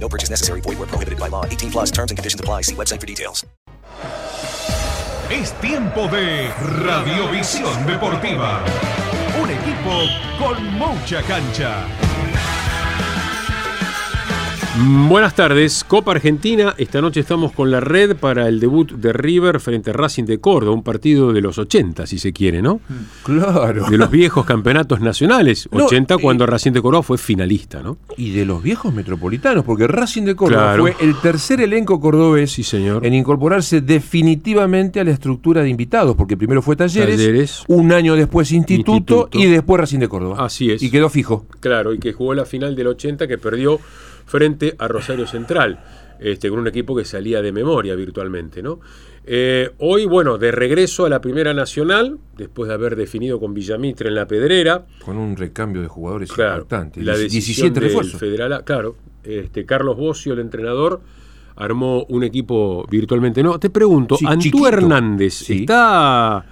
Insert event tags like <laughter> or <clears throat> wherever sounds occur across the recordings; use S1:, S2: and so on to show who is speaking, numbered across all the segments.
S1: No purchase necessary. Void where prohibited by law. 18 plus terms and conditions apply. See website for details.
S2: Es tiempo de Radiovisión Deportiva. Un equipo con mucha cancha.
S3: Mm, Buenas tardes, Copa Argentina. Esta noche estamos con la red para el debut de River frente a Racing de Córdoba, un partido de los 80, si se quiere, ¿no?
S4: Claro.
S3: De los viejos campeonatos nacionales.
S4: No,
S3: 80
S4: eh,
S3: cuando Racing de Córdoba fue finalista, ¿no?
S4: Y de los viejos metropolitanos, porque Racing de Córdoba
S3: Claro.
S4: fue el tercer elenco cordobés
S3: Sí, señor.
S4: en incorporarse definitivamente a la estructura de invitados, porque primero fue Talleres,
S3: Talleres.
S4: un año después Instituto,
S3: Instituto.
S4: y después Racing de Córdoba.
S3: Así es.
S4: Y quedó fijo.
S3: Claro, y que jugó la final del 80 que perdió frente a Rosario Central, este, con un equipo que salía de memoria virtualmente, ¿no? Eh, hoy, bueno, de regreso a la Primera Nacional, después de haber definido con Villamitre en la Pedrera,
S4: Con un recambio de jugadores
S3: Claro,
S4: impactante.
S3: la
S4: Dieci-
S3: decisión
S4: 17
S3: del
S4: refuerzos.
S3: Federal claro, este, Carlos Bocio, el entrenador, armó un equipo virtualmente. No, te pregunto,
S4: Sí,
S3: ¿Antú
S4: chiquito.
S3: Hernández
S4: Sí.
S3: está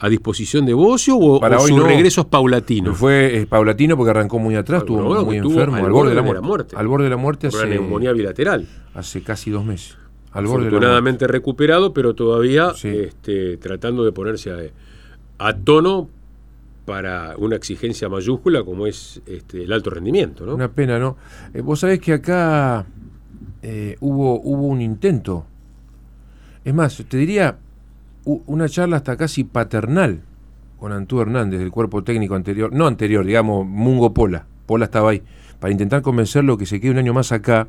S3: a disposición de Bocio o,
S4: Para
S3: o
S4: hoy
S3: su
S4: no.
S3: regreso es paulatino?
S4: Fue eh, paulatino porque arrancó muy atrás, estuvo
S3: bueno,
S4: muy enfermo,
S3: al
S4: al, borde de la muerte. Al borde de la muerte
S3: Por una
S4: hace,
S3: neumonía bilateral.
S4: hace casi dos meses. Al borde de la muerte.
S3: Afortunadamente recuperado, pero todavía
S4: Sí.
S3: este, tratando de ponerse a, a tono para una exigencia mayúscula como es este, el alto rendimiento. ¿no?
S4: Una pena, ¿no? Eh, vos sabés que acá eh, hubo, hubo un intento. Es más, te diría una charla hasta casi paternal con Antú Hernández del cuerpo técnico anterior, no anterior, digamos, Mungo Pola. Pola estaba ahí, para intentar convencerlo que se quede un año más acá,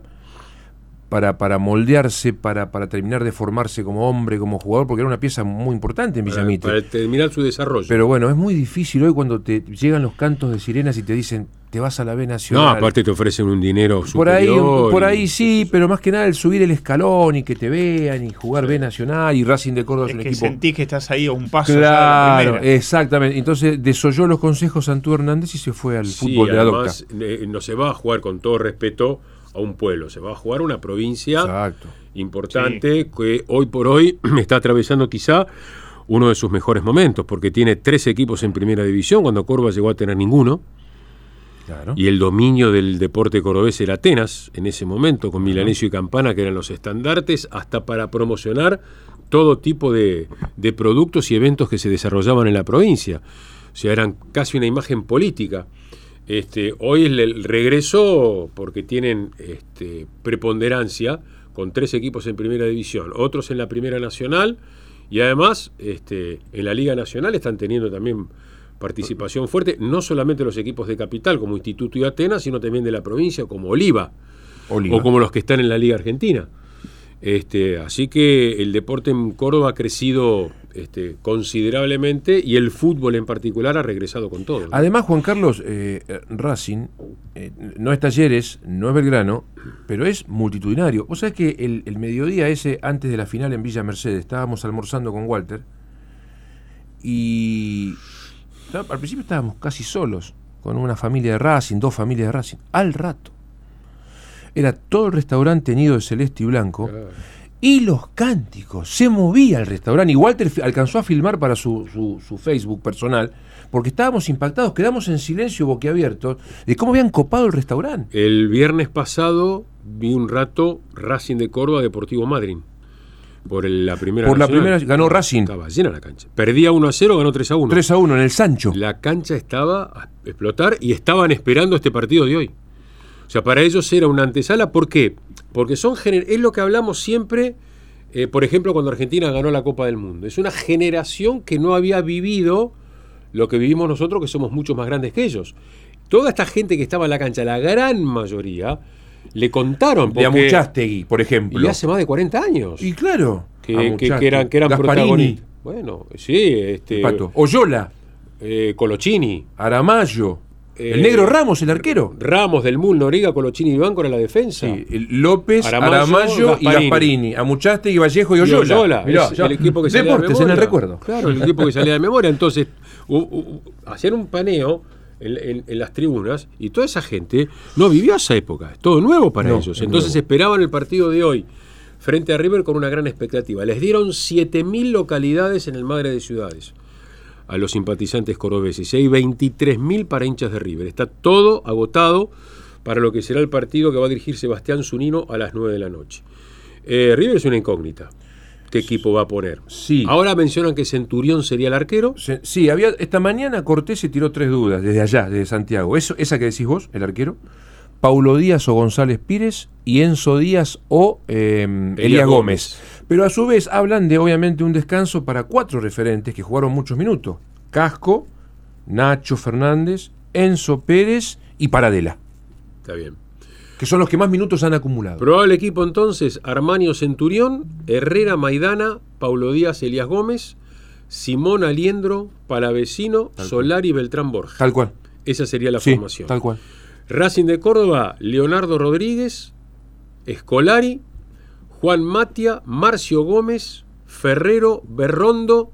S4: para, para moldearse, para, para terminar de formarse como hombre, como jugador, porque era una pieza muy importante en
S3: para,
S4: Villamitre.
S3: para terminar su desarrollo.
S4: Pero bueno, es muy difícil hoy cuando te llegan los cantos de sirenas y te dicen, te vas a la B
S3: no,
S4: Nacional.
S3: aparte te ofrecen un dinero
S4: Por ahí,
S3: superior
S4: por
S3: y-
S4: ahí sí, pero más que nada el subir el escalón y que te vean y jugar B Nacional y Racing de Córdoba es,
S5: Es
S4: un
S5: que
S4: equipo.
S5: sentís que estás ahí a un paso ya de la
S4: Claro, exactamente. Entonces desoyó los consejos Santú Hernández y se fue al
S3: Sí,
S4: fútbol de la docta.
S3: además eh, no se va a jugar con todo respeto a un pueblo, se va a jugar a una provincia
S4: Exacto.
S3: importante que hoy por hoy <clears throat> está atravesando quizá uno de sus mejores momentos, porque tiene tres equipos en primera división, cuando Córdoba llegó a tener ninguno,
S4: Claro.
S3: y el dominio del deporte cordobés era Atenas en ese momento, con Milanesio y Campana, que eran los estandartes, hasta para promocionar todo tipo de, de productos y eventos que se desarrollaban en la provincia. O sea, eran casi una imagen política. Este, hoy es el regreso porque tienen este, preponderancia con tres equipos en primera división, otros en la primera nacional y además este, en la Liga Nacional están teniendo también participación fuerte, no solamente los equipos de capital como Instituto y Atenas, sino también de la provincia como Oliva,
S4: Oliva.
S3: o como los que están en la Liga Argentina. Este, así que el deporte en Córdoba ha crecido este, considerablemente y el fútbol en particular ha regresado con todo.
S4: Además, Juan Carlos, eh, Racing eh, no es Talleres, no es Belgrano, pero es multitudinario. Vos sabés que el, el mediodía ese, antes de la final en Villa Mercedes, estábamos almorzando con Walter y al principio estábamos casi solos, con una familia de Racing, dos familias de Racing. Al rato, era todo el restaurante nido de celeste y blanco. Y los cánticos, se movía el restaurante. Y Walter alcanzó a filmar para su, su- su Facebook personal, porque estábamos impactados, quedamos en silencio boquiabiertos de cómo habían copado el restaurante.
S3: El viernes pasado vi un rato Racing de Córdoba Deportivo Madrid. Por la primera
S4: Por la primera ganó Racing.
S3: Estaba llena la cancha. Perdía 1 a 0, ganó 3 a 1.
S4: 3 a 1 en el Sancho.
S3: La cancha estaba a explotar y estaban esperando este partido de hoy. O sea, para ellos era una antesala. ¿Por qué? Porque son es lo que hablamos siempre eh, por ejemplo, cuando Argentina ganó la Copa del Mundo. Es una generación que no había vivido lo que vivimos nosotros, que somos mucho más grandes que ellos. Toda esta gente que estaba en la cancha, la gran mayoría, le contaron.
S4: De
S3: porque-
S4: Amuchastegui, por ejemplo.
S3: Y hace más de 40 años.
S4: Y claro.
S3: que, que- que eran, que eran
S4: Gasparini,
S3: protagonistas. Bueno, sí, este.
S4: Pato. Oyola,
S3: eh, Colochini.
S4: Aramayo,
S3: Eh,
S4: el negro Ramos, el arquero.
S3: Ramos del Mul, Noriga, Colochini y Banco en la defensa.
S4: Sí, López,
S3: Aramayo,
S4: Aramayo, y
S3: Gasparini.
S4: Gasparini. Amuchastegui, Vallejo y
S3: Y
S4: Oyola.
S3: Oyola,
S4: Mirá,
S3: es
S4: ya.
S3: el equipo que salía de
S4: Deportes en el
S3: memoria.
S4: recuerdo.
S3: Claro, el equipo que salía de memoria. Entonces, u- u- hacían un paneo en, en- en las tribunas y toda esa gente no vivió esa época. Es todo nuevo para
S4: No,
S3: ellos.
S4: es
S3: Entonces
S4: nuevo.
S3: esperaban el partido de hoy frente a River con una gran expectativa. Les dieron 7.000 localidades en el Madre de Ciudades a los simpatizantes corobeses y hay 23.000 para hinchas de River. Está todo agotado para lo que será el partido que va a dirigir Sebastián Zunino a las 9 de la noche. Eh, River es una incógnita. ¿Qué equipo va a poner?
S4: Sí.
S3: Ahora mencionan que Centurión sería el arquero.
S4: Se- Sí, había, esta mañana Cortés se tiró tres dudas desde allá, desde Santiago. Eso, esa que decís vos, el arquero. Paulo Díaz o González Pires y Enzo Díaz o eh, Elías Gómez. Pero a su vez hablan de obviamente un descanso para cuatro referentes que jugaron muchos minutos. Casco, Nacho Fernández, Enzo Pérez y Paradela,
S3: Está bien.
S4: Que son los que más minutos han acumulado.
S3: Probable equipo entonces, Armanio Centurión, Herrera Maidana, Paulo Díaz Elías Gómez, Simón Aliendro, Palavecino, Solari Beltrán Borja.
S4: Tal cual.
S3: Esa sería la
S4: Sí,
S3: formación.
S4: tal cual.
S3: Racing de Córdoba, Leonardo Rodríguez, Escolari, Juan Matia, Marcio Gómez, Ferrero, Berrondo,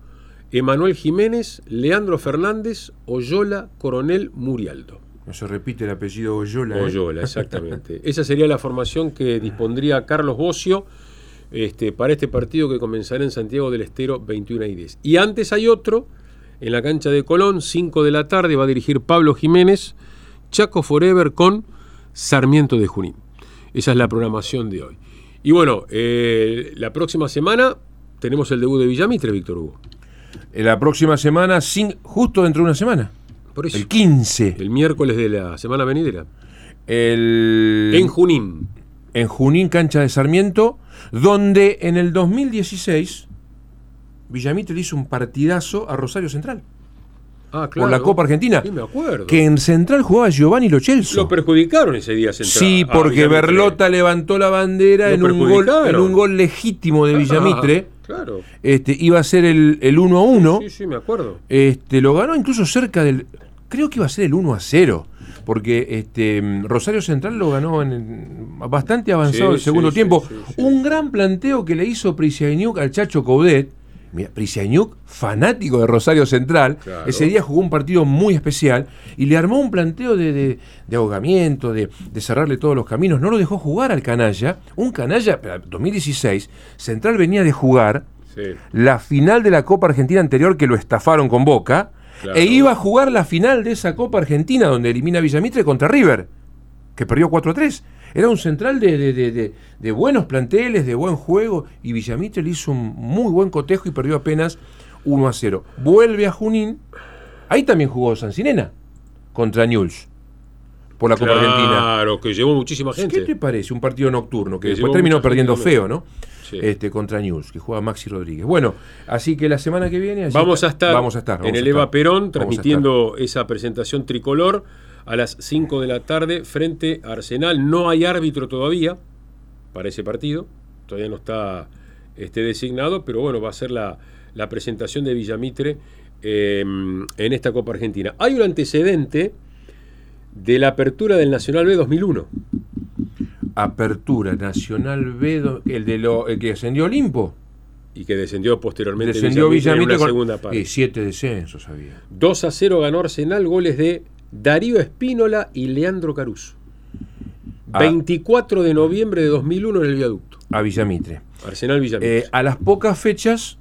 S3: Emanuel Jiménez, Leandro Fernández, Oyola, Coronel Murialdo.
S4: No se repite el apellido Oyola. ¿eh?
S3: Oyola, <laughs> exactamente. Esa sería la formación que dispondría Carlos Bocio este, para este partido que comenzará en Santiago del Estero 21 y 10. Y antes hay otro, en la cancha de Colón, 5 de la tarde, va a dirigir Pablo Jiménez, Chaco Forever con Sarmiento de Junín. Esa es la programación de hoy. Y bueno, eh, la próxima semana tenemos el debut de Villamitre, Víctor Hugo.
S4: En la próxima semana, sin, justo dentro de una semana.
S3: Por eso,
S4: El 15.
S3: el miércoles de la semana venidera.
S4: El,
S3: En Junín.
S4: en Junín, cancha de Sarmiento, donde en el 2016 Villamitre le hizo un partidazo a Rosario Central.
S3: Ah,
S4: Por la Copa Argentina.
S3: Sí, me acuerdo.
S4: Que en Central jugaba Giovanni Lochelso.
S3: Lo perjudicaron ese día Central.
S4: Sí,
S3: a
S4: porque. Berlota levantó la bandera en un, gol, en un gol legítimo de Villamitre.
S3: Ah, claro.
S4: Este, iba a ser el, el 1 a 1.
S3: Sí, sí, me acuerdo.
S4: Este, lo ganó incluso cerca del. Creo que iba a ser el 1 a 0. Porque este, Rosario Central lo ganó en, bastante avanzado
S3: Sí,
S4: el segundo
S3: sí,
S4: tiempo.
S3: sí.
S4: Un gran planteo que le hizo Prisiañuk al Chacho Coudet. Mira, fanático de Rosario Central,
S3: Claro.
S4: ese día jugó un partido muy especial y le armó un planteo de, de- de ahogamiento, de, de cerrarle todos los caminos. No lo dejó jugar al canalla. Un canalla, pero 2016, Central venía de jugar la final de la Copa Argentina anterior que lo estafaron con Boca
S3: Claro.
S4: e iba a jugar la final de esa Copa Argentina donde elimina a Villamitre contra River, que perdió 4 a 3. Era un central de, de- de- de- buenos planteles, de buen juego, y Villamitre le hizo un muy buen cotejo y perdió apenas 1 a 0. Vuelve a Junín, ahí también jugó Sancinena contra Newell's por la Copa Argentina.
S3: Claro, que llevó muchísima
S4: ¿Qué
S3: gente.
S4: te parece? Un partido nocturno que
S3: Que
S4: después terminó perdiendo feo, ¿no?
S3: Sí.
S4: Este, contra News, que juega Maxi Rodríguez. Bueno, así que la semana que viene
S3: Vamos a estar,
S4: vamos a estar vamos
S3: en
S4: a
S3: el
S4: estar.
S3: Eva Perón transmitiendo esa presentación tricolor a las 5 de la tarde frente a Arsenal. No hay árbitro todavía para ese partido, todavía no está este, designado, pero bueno, va a ser la, la presentación de Villamitre eh, en esta Copa Argentina. Hay un antecedente de la apertura del Nacional B 2001.
S4: Apertura Nacional B, el de lo el que ascendió Olimpo.
S3: Y que descendió posteriormente
S4: Descendió
S3: en una segunda parte.
S4: eh, siete descensos había.
S3: 2 a 0 ganó Arsenal, goles de Darío Espínola y Leandro Caruso.
S4: Ah.
S3: 24 de noviembre de 2001 en el viaducto.
S4: A Villamitre.
S3: Arsenal Villamitre.
S4: Eh, a las pocas fechas,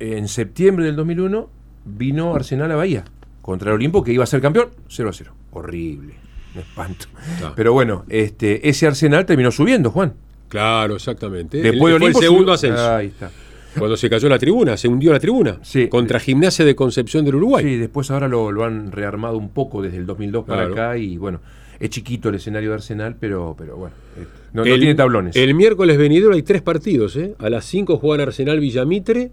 S4: en septiembre del 2001, vino Arsenal a Bahía contra el Olimpo, que iba a ser campeón, 0 a 0. Horrible, un espanto.
S3: Claro.
S4: Pero bueno, este, ese Arsenal terminó subiendo, Juan.
S3: claro, exactamente.
S4: Después
S3: El-
S4: de
S3: fue
S4: Olimpo
S3: el segundo ascenso.
S4: Ahí está.
S3: Cuando se cayó la tribuna, se hundió la tribuna.
S4: Sí.
S3: Contra Gimnasia de Concepción del Uruguay.
S4: Sí, después ahora lo, lo han rearmado un poco desde el 2002 para acá y bueno, Es chiquito el escenario de Arsenal, pero, pero bueno, eh, no, no
S3: El-
S4: tiene tablones.
S3: El miércoles venidero hay tres partidos. ¿eh? A las 5 juegan Arsenal Villamitre.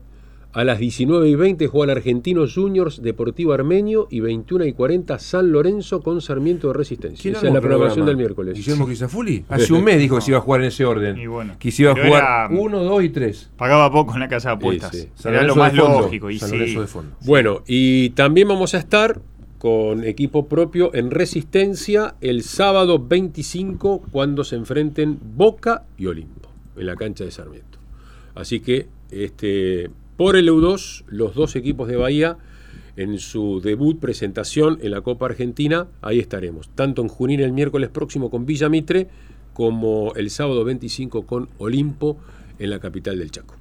S3: A las 19 y 20 juegan Argentinos Juniors Deportivo Armenio. Y 21 y 40 San Lorenzo con Sarmiento de Resistencia.
S4: ¿Quién
S3: Esa es la programación del miércoles.
S4: Guillermo Quisafuli. Hace un mes dijo que se iba a jugar en ese orden.
S5: Y bueno,
S4: que se iba a jugar
S5: era-
S4: 1, 2 y 3.
S5: Pagaba poco en la casa de apuestas.
S3: Sí, sí.
S5: Era lo más
S4: de fondo.
S5: lógico. Y
S4: San
S5: sí.
S4: Lorenzo de fondo.
S3: Bueno, y también vamos a estar con equipo propio en Resistencia el sábado 25 cuando se enfrenten Boca y Olimpo en la cancha de Sarmiento. Así que este, por el EU2, los dos equipos de Bahía en su debut presentación en la Copa Argentina, ahí estaremos, tanto en Junín el miércoles próximo con Villa Mitre como el sábado 25 con Olimpo en la capital del Chaco.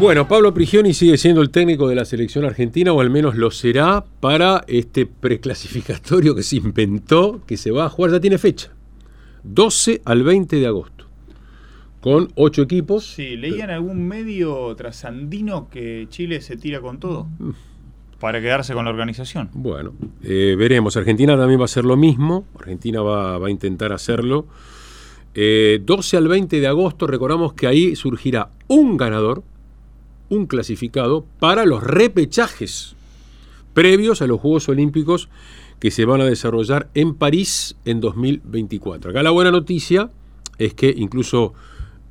S3: Bueno, Pablo Prigioni sigue siendo el técnico de la selección argentina, o al menos lo será, para este preclasificatorio que se inventó, que se va a jugar, ya tiene fecha. 12 al 20 de agosto. Con ocho equipos.
S5: Sí, leía en algún medio trasandino que Chile se tira con todo para quedarse con la organización.
S3: Bueno, eh, veremos. Argentina también va a hacer lo mismo. Argentina va, va a intentar hacerlo. Eh, 12 al 20 de agosto, recordamos que ahí surgirá un ganador, un clasificado, para los repechajes previos a los Juegos Olímpicos que se van a desarrollar en París en 2024. Acá la buena noticia es que incluso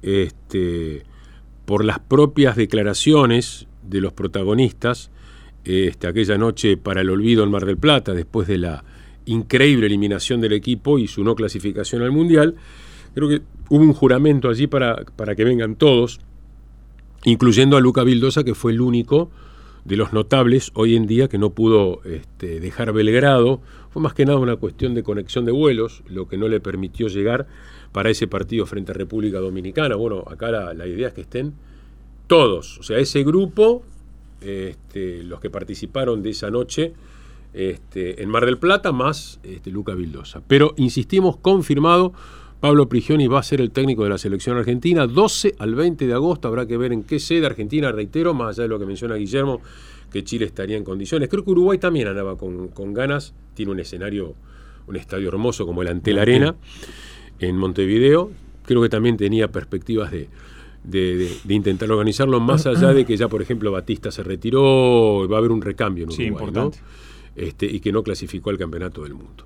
S3: este, por las propias declaraciones de los protagonistas, este, aquella noche para el olvido en Mar del Plata, después de la increíble eliminación del equipo y su no clasificación al Mundial, creo que hubo un juramento allí para, para que vengan todos, incluyendo a Luca Vildosa, que fue el único de los notables hoy en día que no pudo este, dejar Belgrado. Fue más que nada una cuestión de conexión de vuelos, lo que no le permitió llegar para ese partido frente a República Dominicana. Bueno, acá la, idea es que estén todos, o sea, ese grupo, este, los que participaron de esa noche este, en Mar del Plata, más Luca Vildosa. Pero insistimos, confirmado, Pablo Prigioni va a ser el técnico de la selección argentina. 12 al 20 de agosto habrá que ver en qué sede Argentina, reitero, más allá de lo que menciona Guillermo, que Chile estaría en condiciones. Creo que Uruguay también andaba con, con ganas, tiene un escenario, un estadio hermoso como el Antel Arena en Montevideo. Creo que también tenía perspectivas de, de, de- de intentar organizarlo, más <clears throat> allá de que ya, por ejemplo, Batista se retiró, va a haber un recambio en
S5: Sí,
S3: Uruguay, ¿no?
S5: importante.
S3: Este, y que no clasificó al Campeonato del Mundo.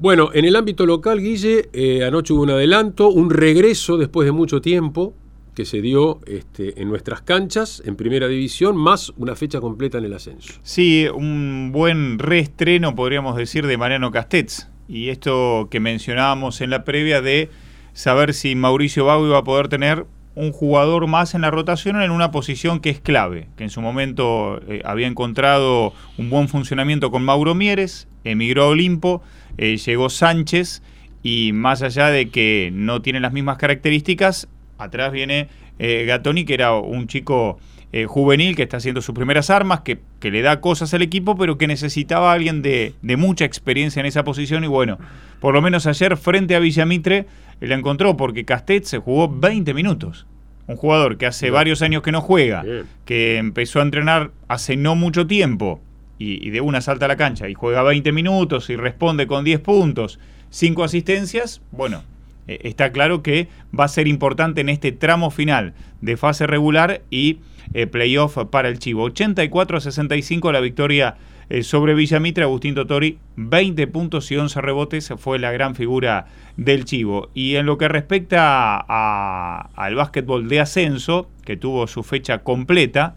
S3: Bueno, en el ámbito local, Guille, eh, anoche hubo un adelanto, un regreso después de mucho tiempo que se dio este, en nuestras canchas, en primera división, más una fecha completa en el ascenso.
S5: Sí, un buen reestreno, podríamos decir, de Mariano Castets. Y esto que mencionábamos en la previa de saber si Mauricio Vago iba a poder tener un jugador más en la rotación en una posición que es clave, que en su momento eh, había encontrado un buen funcionamiento con Mauro Mieres, emigró a Olimpo, eh, llegó Sánchez y más allá de que no tiene las mismas características, atrás viene eh, Gatoni, que era un chico eh, juvenil que está haciendo sus primeras armas, que, que le da cosas al equipo, pero que necesitaba a alguien de, de mucha experiencia en esa posición. Y bueno, por lo menos ayer frente a Villamitre eh, la encontró, porque Castet se jugó 20 minutos. Un jugador que hace varios años que no juega,
S3: Bien.
S5: que empezó a entrenar hace no mucho tiempo y, de una salta a la cancha y juega 20 minutos y responde con 10 puntos, 5 asistencias, bueno, eh, está claro que va a ser importante en este tramo final de fase regular y eh, playoff para el Chivo. 84 a 65 la victoria eh, sobre Villamitre. Agustín Totori, 20 puntos y 11 rebotes, fue la gran figura del Chivo. Y en lo que respecta al básquetbol de ascenso, que tuvo su fecha completa,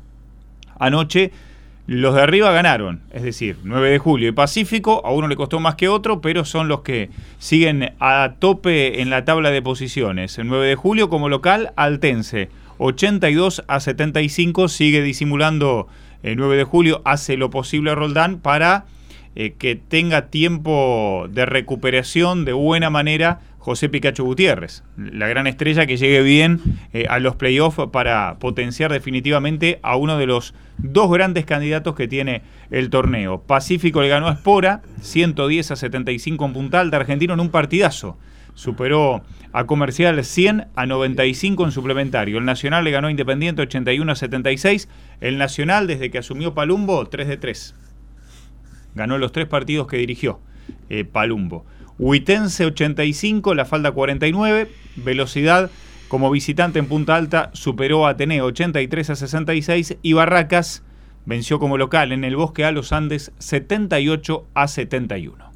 S5: anoche Los de arriba ganaron, es decir, 9 de julio y Pacífico, a uno le costó más que otro, pero son los que siguen a tope en la tabla de posiciones. El 9 de julio como local, Altense, 82 a 75, sigue disimulando el 9 de julio, hace lo posible Roldán para eh, que tenga tiempo de recuperación de buena manera José Picacho Gutiérrez, la gran estrella que llegue bien eh, a los playoffs para potenciar definitivamente a uno de los dos grandes candidatos que tiene el torneo. Pacífico le ganó a Espora, 110 a 75 en Punta Alta, argentino en un partidazo. Superó a Comercial 100 a 95 en suplementario. El Nacional le ganó a Independiente 81 a 76. El Nacional, desde que asumió Palumbo, 3 de 3 ganó los tres partidos que dirigió eh, Palumbo. Huitense 85, La Falda 49, Velocidad como visitante en Punta Alta superó a Ateneo 83 a 66 y Barracas venció como local en el Bosque a los Andes 78 a 71.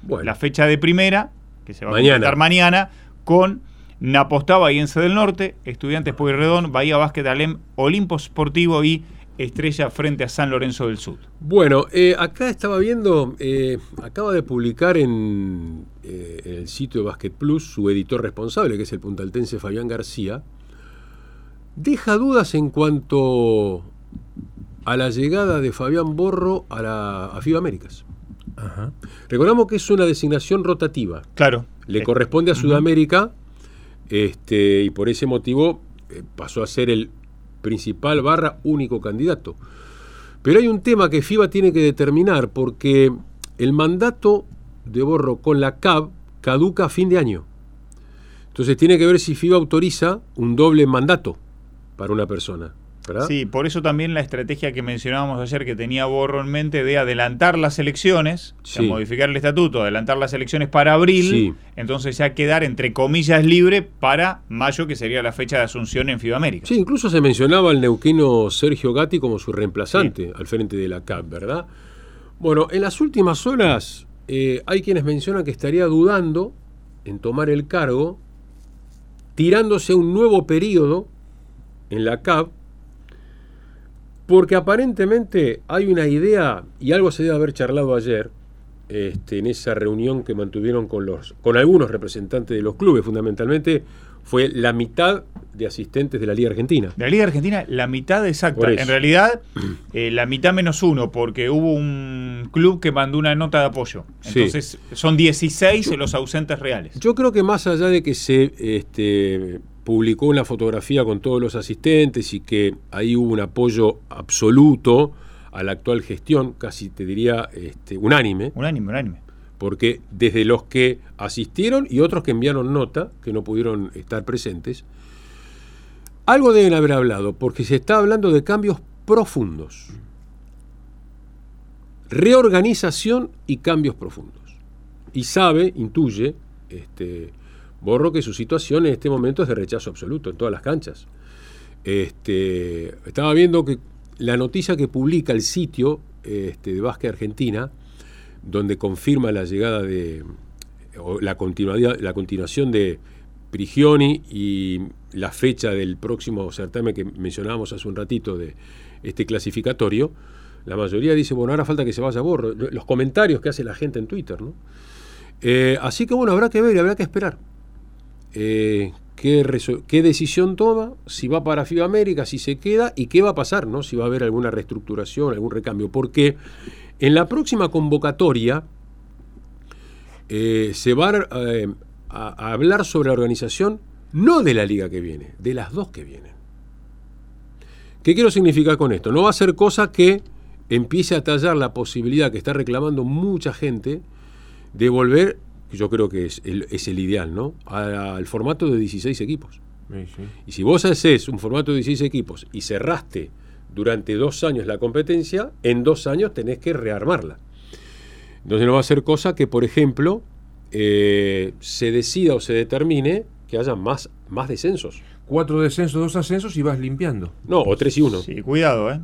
S3: Bueno.
S5: La fecha de primera, que se va
S3: Mañana.
S5: a completar mañana, con Napostá Bahiense del Norte, Estudiantes Pueyrredón, Bahía Básquet Alem, Olimpo Sportivo y Estrella frente a San Lorenzo del Sur.
S3: Bueno, eh, acá estaba viendo, eh, acaba de publicar en, eh, en el sitio de Basket Plus su editor responsable, que es el puntaltense Fabián García, deja dudas en cuanto a la llegada de Fabián Borro a, la, a FIBA Américas.
S4: Ajá.
S3: Recordamos que es una designación rotativa.
S5: Claro.
S3: Le corresponde a. Sudamérica este, y por ese motivo pasó a ser el principal barra único candidato. Pero hay un tema que FIBA tiene que determinar porque el mandato de Borro con la CAB caduca a fin de año. Entonces tiene que ver si FIBA autoriza un doble mandato para una persona. ¿Verdad?
S5: Sí, por eso también la estrategia que mencionábamos ayer que tenía Borro en mente de adelantar las elecciones, o sea,
S3: Sí.
S5: modificar el estatuto, adelantar las elecciones para abril,
S3: Sí.
S5: entonces ya quedar entre comillas libre para mayo, que sería la fecha de asunción en FIBA América.
S3: Sí, incluso se mencionaba al neuquino Sergio Gatti como su reemplazante al frente de la CAP, ¿verdad? Bueno, en las últimas horas eh, hay quienes mencionan que estaría dudando en tomar el cargo, tirándose un nuevo periodo en la CAP, porque aparentemente hay una idea, y algo se debe haber charlado ayer, este, en esa reunión que mantuvieron con, los, con algunos representantes de los clubes, fundamentalmente fue la mitad de asistentes de la Liga Argentina.
S5: De la Liga Argentina, la mitad exacta. En realidad, eh, la mitad menos uno, porque hubo un club que mandó una nota de apoyo.
S3: Sí.
S5: Entonces, son 16 los ausentes reales.
S3: Yo creo que más allá de que se este, publicó una fotografía con todos los asistentes y que ahí hubo un apoyo absoluto a la actual gestión, casi te diría este, unánime,
S5: Unánime, unánime.
S3: porque desde los que asistieron y otros que enviaron nota, que no pudieron estar presentes, algo deben haber hablado, porque se está hablando de cambios profundos. Reorganización y cambios profundos. Y sabe, intuye, este, Borro que su situación en este momento es de rechazo absoluto en todas las canchas. Este, estaba viendo que la noticia que publica el sitio este, de Básquet Argentina, donde confirma la llegada de o la continuación de Prigioni y la fecha del próximo certamen que mencionábamos hace un ratito de este clasificatorio, la mayoría dice, bueno, ahora falta que se vaya Borro. Los comentarios que hace la gente en Twitter, ¿no? Eh, así que bueno, habrá que ver y habrá que esperar. Eh, qué, decisión toma, si va para FIBA América, si se queda y qué va a pasar, ¿no? si va a haber alguna reestructuración, algún recambio. Porque en la próxima convocatoria eh, se va eh, a, a hablar sobre la organización no de la liga que viene, de las dos que vienen. ¿Qué quiero significar con esto? No va a ser cosa que empiece a tallar la posibilidad que está reclamando mucha gente de volver, yo creo que es el, es el ideal, ¿no? A- al formato de 16 equipos.
S4: Sí, sí.
S3: Y si vos haces un formato de 16 equipos y cerraste durante dos años la competencia, en dos años tenés que rearmarla. Entonces no va a ser cosa que, por ejemplo, eh, se decida o se determine que haya más, más descensos.
S4: Cuatro descensos, dos ascensos y vas limpiando.
S3: No, o tres y uno.
S5: Sí, cuidado, ¿eh?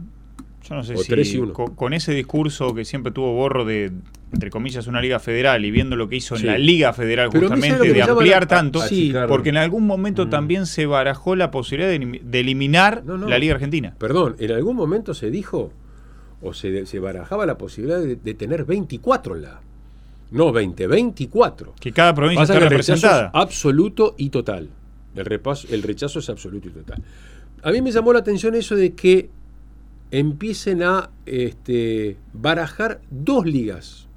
S5: Yo no sé
S3: O
S5: si
S3: tres y uno.
S5: Con, con ese discurso que siempre tuvo Borro de, entre comillas, una liga federal y viendo lo que hizo
S3: Sí.
S5: en la liga federal
S3: Pero a mí, ¿sabes
S5: justamente de ampliar
S3: la-
S5: tanto,
S3: ah, sí.
S5: porque en algún momento
S3: Mm.
S5: también se barajó la posibilidad de, elim- de eliminar
S3: No, no.
S5: la liga argentina.
S3: Perdón, en algún momento se dijo, o se, se barajaba la posibilidad de, de tener 24 en la. No 20, 24.
S5: Que cada provincia
S3: Pasa rechazo es
S5: representada.
S3: absoluto y total. El, repaso, el rechazo es absoluto y total. A mí me llamó la atención eso de que empiecen a este, barajar dos ligas,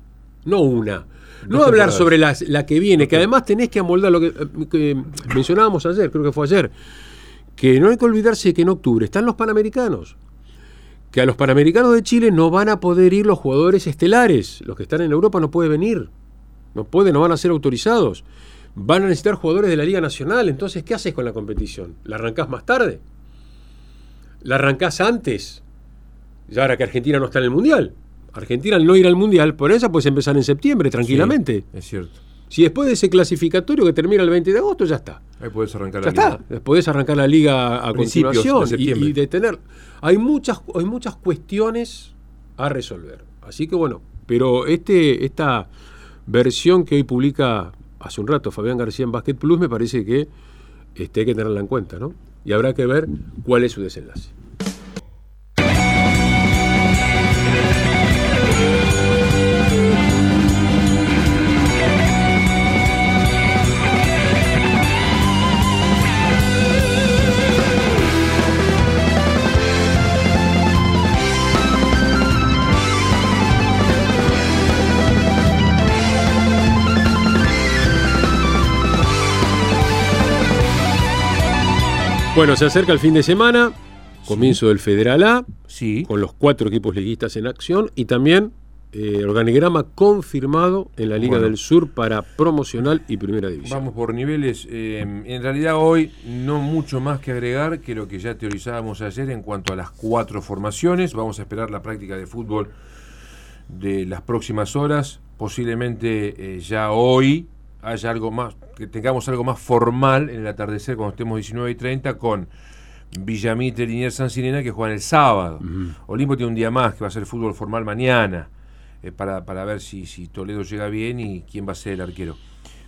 S3: no una. No hablar sobre las- la, que viene, que además tenés que amoldar lo que, que mencionábamos ayer, creo que fue ayer, que no hay que olvidarse que en octubre están los Panamericanos. Que a los Panamericanos de Chile no van a poder ir los jugadores estelares. Los que están en Europa no pueden venir. No pueden, no van a ser autorizados. Van a necesitar jugadores de la Liga Nacional. Entonces, ¿qué haces con la competición? ¿La arrancás más tarde? ¿La arrancás antes? Ya ahora que Argentina no está en el Mundial. Argentina al no ir al Mundial, por esa puedes empezar en septiembre, tranquilamente.
S4: Sí, es cierto.
S3: Si después de ese clasificatorio que termina el 20 de agosto, ya está.
S4: Ahí podés arrancar
S3: Ya
S4: la
S3: está.
S4: liga.
S3: Podés arrancar la liga a
S4: Principios de
S3: continuación y,
S4: septiembre.
S3: y detener. Hay muchas, hay muchas cuestiones a resolver. Así que bueno, pero este, esta versión que hoy publica hace un rato Fabián García en Basket Plus me parece que este, hay que tenerla en cuenta, ¿no? Y habrá que ver cuál es su desenlace. Bueno, se acerca el fin de semana, comienzo del Federal A, con los cuatro equipos liguistas en acción y también eh, organigrama confirmado en la Liga
S4: Bueno.
S3: del Sur para promocional y primera división.
S4: Vamos por niveles. eh, en realidad hoy no mucho más que agregar que lo que ya teorizábamos ayer en cuanto a las cuatro formaciones. Vamos a esperar la práctica de fútbol de las próximas horas. Posiblemente eh, ya hoy haya algo más, que tengamos algo más formal en el atardecer cuando estemos 19 y 30 con Villamite, Liniers, San Sirena que juegan el sábado. Olimpo tiene un día más que va a ser fútbol formal mañana eh, para, para ver si, si Toledo llega bien y quién va a ser el arquero.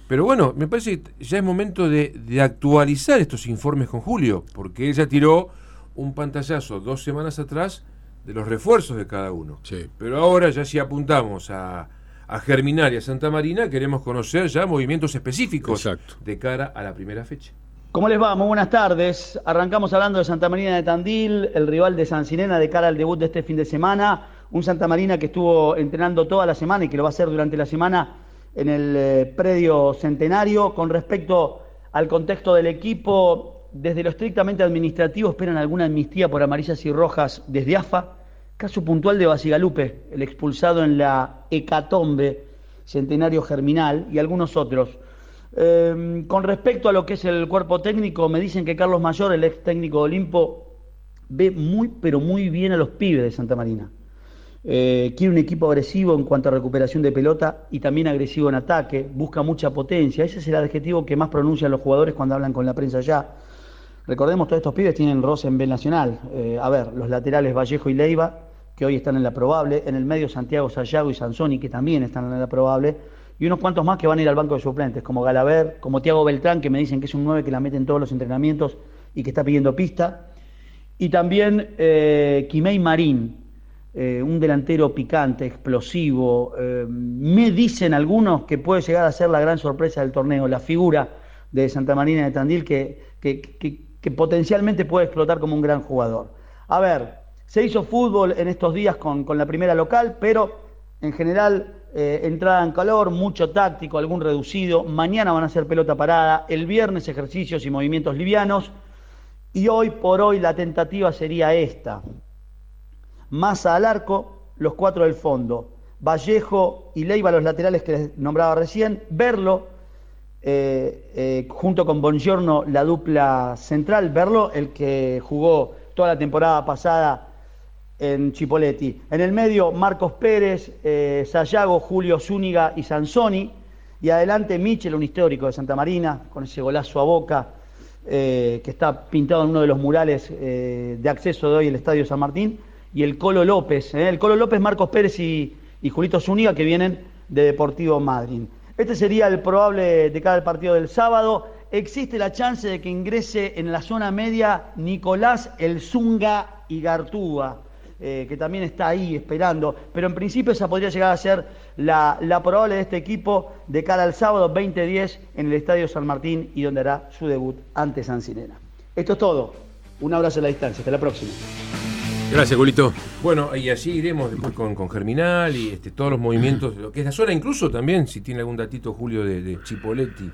S4: Pero bueno, me parece que ya es momento de, de actualizar estos informes con Julio, porque él ya tiró un pantallazo dos semanas atrás de los refuerzos de cada uno. Pero ahora ya si apuntamos a, a Germinar y a Santa Marina, queremos conocer ya movimientos específicos de cara a la primera fecha.
S6: ¿Cómo les va? Muy buenas tardes. Arrancamos hablando de Santa Marina de Tandil, el rival de San Sirena de cara al debut de este fin de semana. Un Santa Marina que estuvo entrenando toda la semana y que lo va a hacer durante la semana en el eh, predio centenario. Con respecto al contexto del equipo, desde lo estrictamente administrativo esperan alguna amnistía por amarillas y rojas desde AFA. Caso puntual de Basigalupe, el expulsado en la hecatombe centenario germinal y algunos otros. Eh, con respecto a lo que es el cuerpo técnico, me dicen que Carlos Mayor, el ex técnico de Olimpo, ve muy, pero muy bien a los pibes de Santa Marina. Eh, quiere un equipo agresivo en cuanto a recuperación de pelota y también agresivo en ataque, busca mucha potencia. Ese es el adjetivo que más pronuncian los jugadores cuando hablan con la prensa ya. Recordemos, todos estos pibes tienen roce en B Nacional. Eh, a ver, los laterales Vallejo y Leiva, que hoy están en la probable. En el medio Santiago Sayago y Sansoni, que también están en la probable. Y unos cuantos más que van a ir al banco de suplentes, como Galaver, como Tiago Beltrán, que me dicen que es un 9 que la mete en todos los entrenamientos y que está pidiendo pista. Y también eh, Quimei Marín, eh, un delantero picante, explosivo. eh, me dicen algunos que puede llegar a ser la gran sorpresa del torneo, la figura de Santa Marina de Tandil que, que- que- que potencialmente puede explotar como un gran jugador. A ver, se hizo fútbol en estos días con, con la primera local, pero en general eh, entrada en calor, mucho táctico, algún reducido. Mañana van a hacer pelota parada, el viernes ejercicios y movimientos livianos. Y hoy por hoy la tentativa sería esta. Massa al arco, los cuatro del fondo. Vallejo y Leiva los laterales que les nombraba recién. Verlo, eh, eh, junto con Bongiorno, la dupla central. Verlo, el que jugó toda la temporada pasada en Chipoletti. En el medio, Marcos Pérez, eh, Sayago, Julio Zúñiga y Sansoni. Y adelante, Michel, un histórico de Santa Marina, con ese golazo a boca, eh, que está pintado en uno de los murales eh, de acceso de hoy el Estadio San Martín. Y el Colo López, el Colo López, Marcos Pérez y, y Julito Zúñiga, que vienen de Deportivo Madrid. Este sería el probable de cada partido del sábado. Existe la chance de que ingrese en la zona media Nicolás El Zunga y Gartúa. Eh, que también está ahí esperando. Pero en principio esa podría llegar a ser la, la probable de este equipo de cara al sábado 2010 en el Estadio San Martín y donde hará su debut ante San Sinena. Esto es todo. Un abrazo a la distancia. Hasta la próxima.
S3: Gracias, Julito.
S4: Bueno, y así iremos después con, con Germinal y este, todos los movimientos de lo que es la zona, incluso también, si tiene algún datito Julio de, de Chipoletti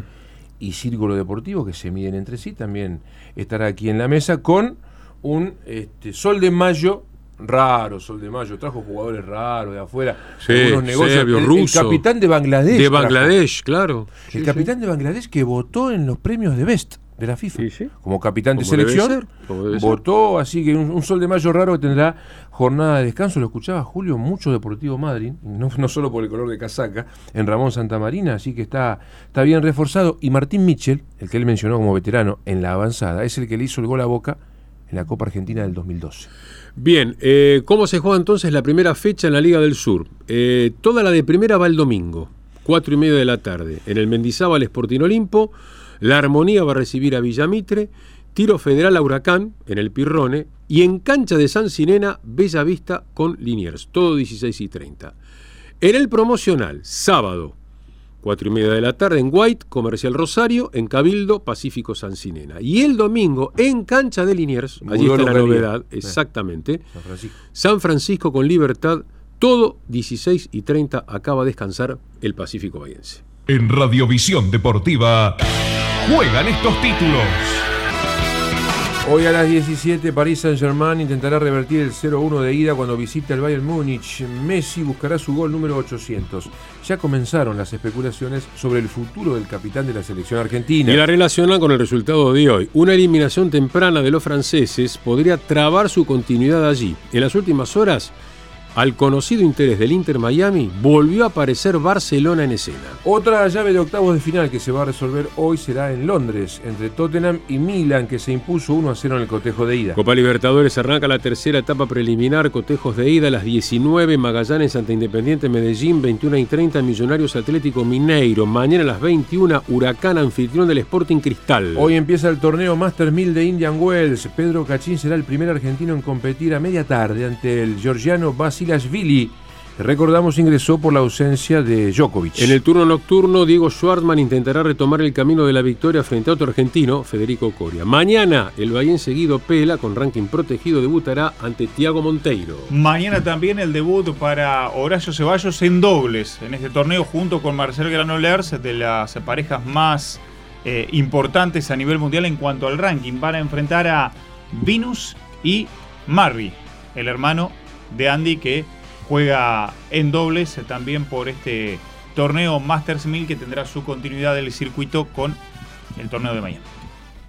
S4: y Círculo Deportivo, que se miden entre sí, también estará aquí en la mesa con un este, Sol de Mayo raro, Sol de Mayo, trajo jugadores raros de afuera,
S3: Sí,
S4: algunos negocios.
S3: serbio,
S4: el, el capitán de Bangladesh.
S3: De
S4: trajo.
S3: Bangladesh, claro.
S4: El
S3: Sí,
S4: capitán de Bangladesh que votó en los premios de Best de la FIFA. Como capitán de selección.
S3: ser,
S4: votó, así que un, un sol de mayo raro que tendrá jornada de descanso. Lo escuchaba Julio, mucho Deportivo Madrid, no, no solo por el color de casaca, en Ramón Santamarina, así que está, está bien reforzado. Y Martín Mitchell, el que él mencionó como veterano en la avanzada, es el que le hizo el gol a Boca en la Copa Argentina del 2012.
S3: Bien, eh, ¿cómo se juega entonces la primera fecha en la Liga del Sur? Eh, toda la de primera va el domingo, cuatro y media de la tarde, en el Mendizábal Sporting Olimpo. La Armonía va a recibir a Villamitre, Tiro Federal a Huracán en el Pirrone y en cancha de San Sinena, Bella Vista con Liniers, todo 16 y 30. En el promocional, sábado, 4 y media de la tarde en White, Comercial Rosario, en Cabildo, Pacífico San Sinena. Y el domingo en cancha de Liniers, allí está la novedad, exactamente.
S4: San Francisco.
S3: San Francisco con Libertad, todo 16 y 30 acaba de descansar el Pacífico Bahiense.
S2: En Radiovisión Deportiva juegan estos títulos.
S4: Hoy a las 17 París Saint-Germain intentará revertir el 0-1 de ida cuando visite al Bayern Múnich. Messi buscará su gol número 800. Ya comenzaron las especulaciones sobre el futuro del capitán de la selección argentina.
S3: Y la relacionan con el resultado de hoy. Una eliminación temprana de los franceses podría trabar su continuidad allí. En las últimas horas, al conocido interés del Inter Miami, volvió a aparecer Barcelona en escena.
S4: Otra llave de octavos de final que se va a resolver hoy será en Londres, entre Tottenham y Milan, que se impuso 1 a 0 en el cotejo de ida.
S3: Copa Libertadores arranca la tercera etapa preliminar, cotejos de ida a las 19, Magallanes ante Independiente Medellín, 21 y 30, Millonarios Atlético Mineiro, mañana a las 21, Huracán anfitrión del Sporting Cristal.
S4: Hoy empieza el torneo Master 1000 de Indian Wells. Pedro Cachín será el primer argentino en competir a media tarde ante el georgiano Basilashvili. Recordamos ingresó por la ausencia de Djokovic.
S3: En el turno nocturno, Diego Schwartzman intentará retomar el camino de la victoria frente a otro argentino, Federico Coria. Mañana, el Bahía seguido Pela, con ranking protegido, debutará ante Tiago Monteiro.
S5: Mañana también el debut para Horacio Ceballos en dobles en este torneo junto con Marcel Granollers de las parejas más eh, importantes a nivel mundial en cuanto al ranking. Van a enfrentar a Venus y Marry, el hermano de Andy que juega en dobles también por este torneo Masters 1000 que tendrá su continuidad del circuito con el torneo de Miami.